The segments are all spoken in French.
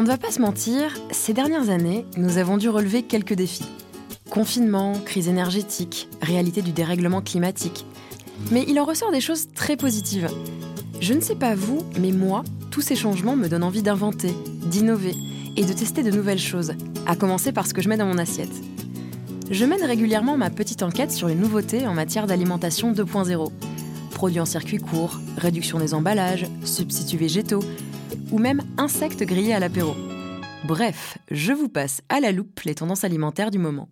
On ne va pas se mentir, ces dernières années, nous avons dû relever quelques défis. Confinement, crise énergétique, réalité du dérèglement climatique. Mais il en ressort des choses très positives. Je ne sais pas vous, mais moi, tous ces changements me donnent envie d'inventer, d'innover et de tester de nouvelles choses, à commencer par ce que je mets dans mon assiette. Je mène régulièrement ma petite enquête sur les nouveautés en matière d'alimentation 2.0. Produits en circuit court, réduction des emballages, substituts végétaux, ou même insectes grillés à l'apéro. Bref, je vous passe à la loupe les tendances alimentaires du moment.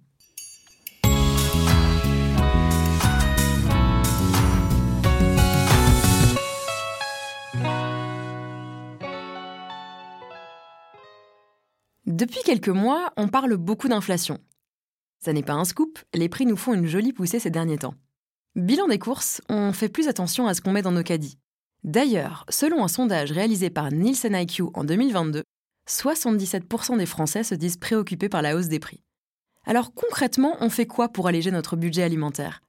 Depuis quelques mois, on parle beaucoup d'inflation. Ça n'est pas un scoop, les prix nous font une jolie poussée ces derniers temps. Bilan des courses, on fait plus attention à ce qu'on met dans nos caddies. D'ailleurs, selon un sondage réalisé par Nielsen IQ en 2022, 77% des Français se disent préoccupés par la hausse des prix. Alors concrètement, on fait quoi pour alléger notre budget alimentaire?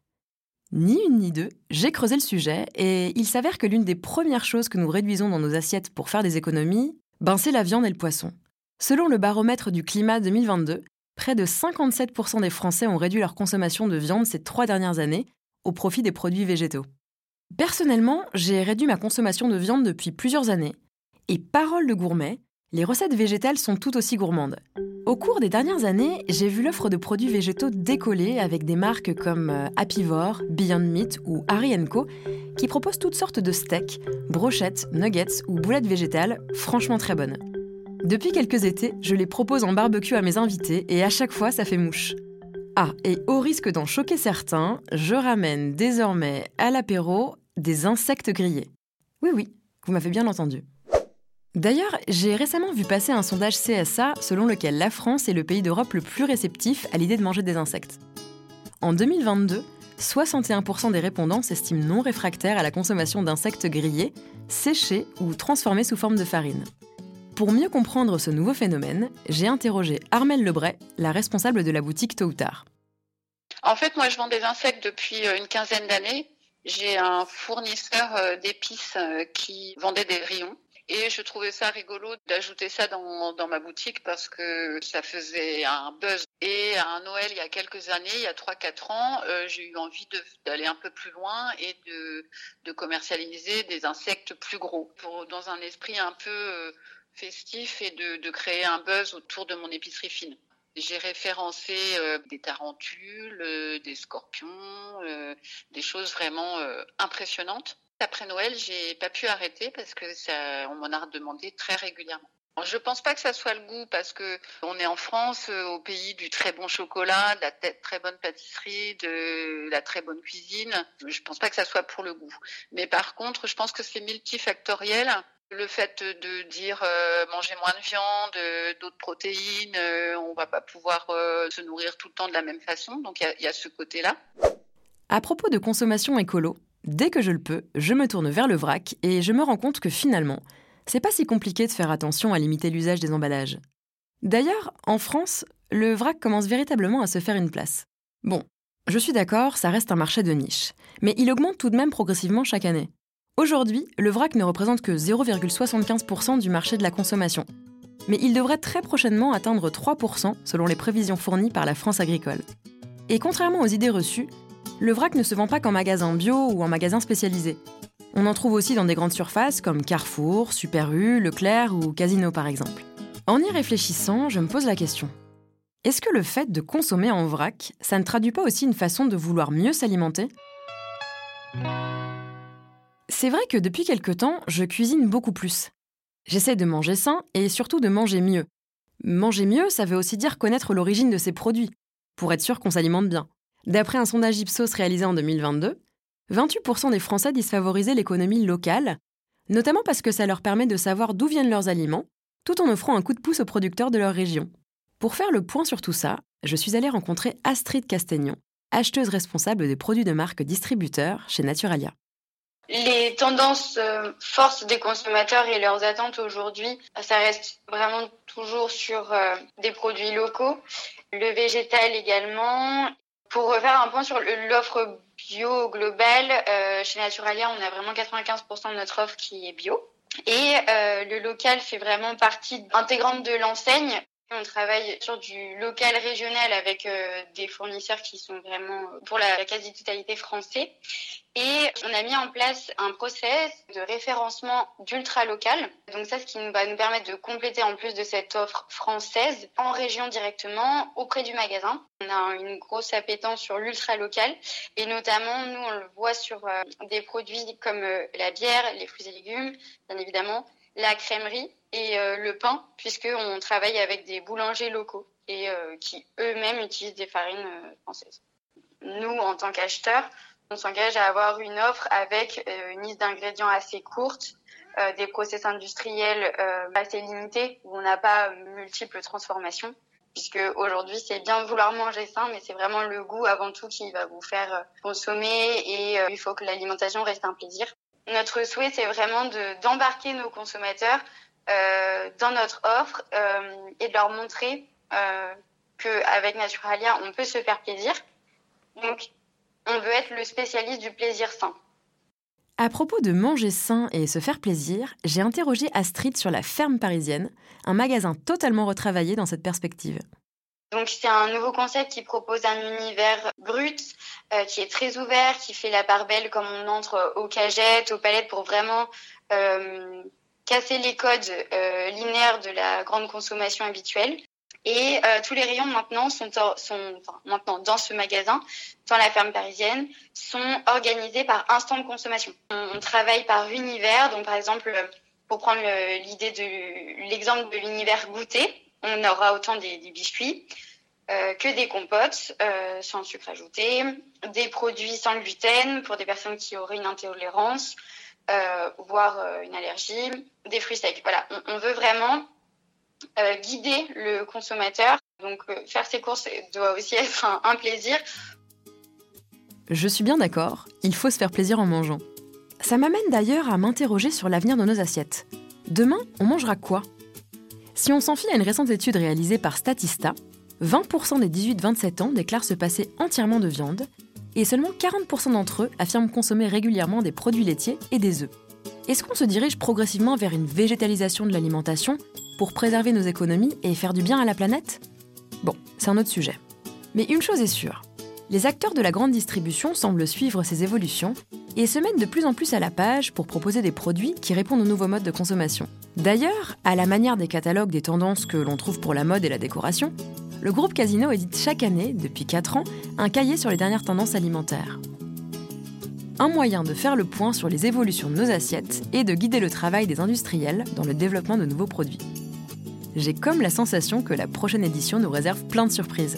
Ni une ni deux, j'ai creusé le sujet et il s'avère que l'une des premières choses que nous réduisons dans nos assiettes pour faire des économies, ben c'est la viande et le poisson. Selon le baromètre du climat 2022, près de 57% des Français ont réduit leur consommation de viande ces trois dernières années au profit des produits végétaux. Personnellement, j'ai réduit ma consommation de viande depuis plusieurs années, et parole de gourmet, les recettes végétales sont tout aussi gourmandes. Au cours des dernières années, j'ai vu l'offre de produits végétaux décoller avec des marques comme euh, Apivore, Beyond Meat ou Harry Co qui proposent toutes sortes de steaks, brochettes, nuggets ou boulettes végétales, franchement très bonnes. Depuis quelques étés, je les propose en barbecue à mes invités et à chaque fois ça fait mouche. Ah, et au risque d'en choquer certains, je ramène désormais à l'apéro des insectes grillés. Oui, oui, vous m'avez bien entendu. D'ailleurs, j'ai récemment vu passer un sondage CSA selon lequel la France est le pays d'Europe le plus réceptif à l'idée de manger des insectes. En 2022, 61% des répondants s'estiment non réfractaires à la consommation d'insectes grillés, séchés ou transformés sous forme de farine. Pour mieux comprendre ce nouveau phénomène, j'ai interrogé Armelle Lebray, la responsable de la boutique Tôt ou Tard. En fait, moi, je vends des insectes depuis euh, une quinzaine d'années. J'ai un fournisseur euh, d'épices euh, qui vendait des rayons. Et je trouvais ça rigolo d'ajouter ça dans, ma boutique parce que ça faisait un buzz. Et à Noël, il y a quelques années, il y a 3-4 ans, euh, j'ai eu envie d'aller un peu plus loin et de, commercialiser des insectes plus gros pour, dans un esprit un peu festif et de créer un buzz autour de mon épicerie fine. J'ai référencé euh, des tarentules, euh, des scorpions, euh, des choses vraiment impressionnantes. Après Noël, j'ai pas pu arrêter parce que on m'en a demandé très régulièrement. Je pense pas que ça soit le goût parce que on est en France, au pays du très bon chocolat, de la très bonne pâtisserie, de la très bonne cuisine. Je pense pas que ça soit pour le goût. Mais par contre, je pense que c'est multifactoriel le fait de dire euh, manger moins de viande, euh, d'autres protéines, euh, on va pas pouvoir se nourrir tout le temps de la même façon. Donc il y, a ce côté-là. À propos de consommation écolo, dès que je le peux, je me tourne vers le vrac et je me rends compte que finalement, c'est pas si compliqué de faire attention à limiter l'usage des emballages. D'ailleurs, en France, le vrac commence véritablement à se faire une place. Bon, je suis d'accord, ça reste un marché de niche, mais il augmente tout de même progressivement chaque année. Aujourd'hui, le vrac ne représente que 0,75% du marché de la consommation. Mais il devrait très prochainement atteindre 3% selon les prévisions fournies par la France agricole. Et contrairement aux idées reçues, le vrac ne se vend pas qu'en magasin bio ou en magasin spécialisé. On en trouve aussi dans des grandes surfaces comme Carrefour, Super U, Leclerc ou Casino par exemple. En y réfléchissant, je me pose la question. Est-ce que le fait de consommer en vrac, ça ne traduit pas aussi une façon de vouloir mieux s'alimenter? C'est vrai que depuis quelque temps, je cuisine beaucoup plus. J'essaie de manger sain et surtout de manger mieux. Manger mieux, ça veut aussi dire connaître l'origine de ses produits, pour être sûr qu'on s'alimente bien. D'après un sondage Ipsos réalisé en 2022, 28% des Français disent favoriser l'économie locale, notamment parce que ça leur permet de savoir d'où viennent leurs aliments, tout en offrant un coup de pouce aux producteurs de leur région. Pour faire le point sur tout ça, je suis allée rencontrer Astrid Castegnon, acheteuse responsable des produits de marque distributeur chez Naturalia. Les tendances euh, forces des consommateurs et leurs attentes aujourd'hui, ça reste vraiment toujours sur euh, des produits locaux, le végétal également. Pour faire un point sur l'offre bio globale, euh, chez Naturalia, on a vraiment 95% de notre offre qui est bio. Et le local fait vraiment partie intégrante de l'enseigne. On travaille sur du local régional avec euh, des fournisseurs qui sont vraiment euh, pour la, quasi-totalité français. Et on a mis en place un process de référencement d'ultra local. Donc ça, ce qui va nous permettre de compléter en plus de cette offre française en région directement auprès du magasin. On a une grosse appétence sur l'ultra local et notamment nous on le voit sur euh, des produits comme la bière, les fruits et légumes, bien évidemment, la crèmerie et euh, le pain, puisqu'on travaille avec des boulangers locaux et euh, qui eux-mêmes utilisent des farines euh, françaises. Nous, en tant qu'acheteurs, on s'engage à avoir une offre avec une liste d'ingrédients assez courte, des process industriels assez limités, où on n'a pas multiples transformations, puisque aujourd'hui c'est bien vouloir manger sain, mais c'est vraiment le goût avant tout qui va vous faire consommer et il faut que l'alimentation reste un plaisir. Notre souhait, c'est vraiment d'embarquer nos consommateurs euh, dans notre offre euh, et de leur montrer euh, qu'avec Naturalia, on peut se faire plaisir. Donc, on veut être le spécialiste du plaisir sain. À propos de manger sain et se faire plaisir, j'ai interrogé Astrid sur la ferme parisienne, un magasin totalement retravaillé dans cette perspective. Donc c'est un nouveau concept qui propose un univers brut, qui est très ouvert, qui fait la part belle comme on entre aux cagettes, aux palettes pour vraiment casser les codes euh, linéaires de la grande consommation habituelle. Et euh, tous les rayons maintenant sont, maintenant dans ce magasin, dans la ferme parisienne, sont organisés par instant de consommation. On, travaille par univers, donc par exemple, pour prendre l'idée de l'exemple de l'univers goûter, on aura autant des, biscuits euh, que des compotes sans sucre ajouté, des produits sans gluten pour des personnes qui auraient une intolérance, euh, euh, une allergie, des fruits secs. Voilà, on, veut vraiment euh, guider le consommateur. Donc faire ses courses doit aussi être un, plaisir. Je suis bien d'accord, il faut se faire plaisir en mangeant. Ça m'amène d'ailleurs à m'interroger sur l'avenir de nos assiettes. Demain, on mangera quoi? Si on s'en fie à une récente étude réalisée par Statista, 20% des 18-27 ans déclarent se passer entièrement de viande et seulement 40% d'entre eux affirment consommer régulièrement des produits laitiers et des œufs. Est-ce qu'on se dirige progressivement vers une végétalisation de l'alimentation pour préserver nos économies et faire du bien à la planète? Bon, c'est un autre sujet. Mais une chose est sûre, les acteurs de la grande distribution semblent suivre ces évolutions et se mettent de plus en plus à la page pour proposer des produits qui répondent aux nouveaux modes de consommation. D'ailleurs, à la manière des catalogues des tendances que l'on trouve pour la mode et la décoration, le groupe Casino édite chaque année, depuis 4 ans, un cahier sur les dernières tendances alimentaires. Un moyen de faire le point sur les évolutions de nos assiettes et de guider le travail des industriels dans le développement de nouveaux produits. J'ai comme la sensation que la prochaine édition nous réserve plein de surprises.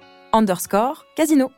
underscore casino.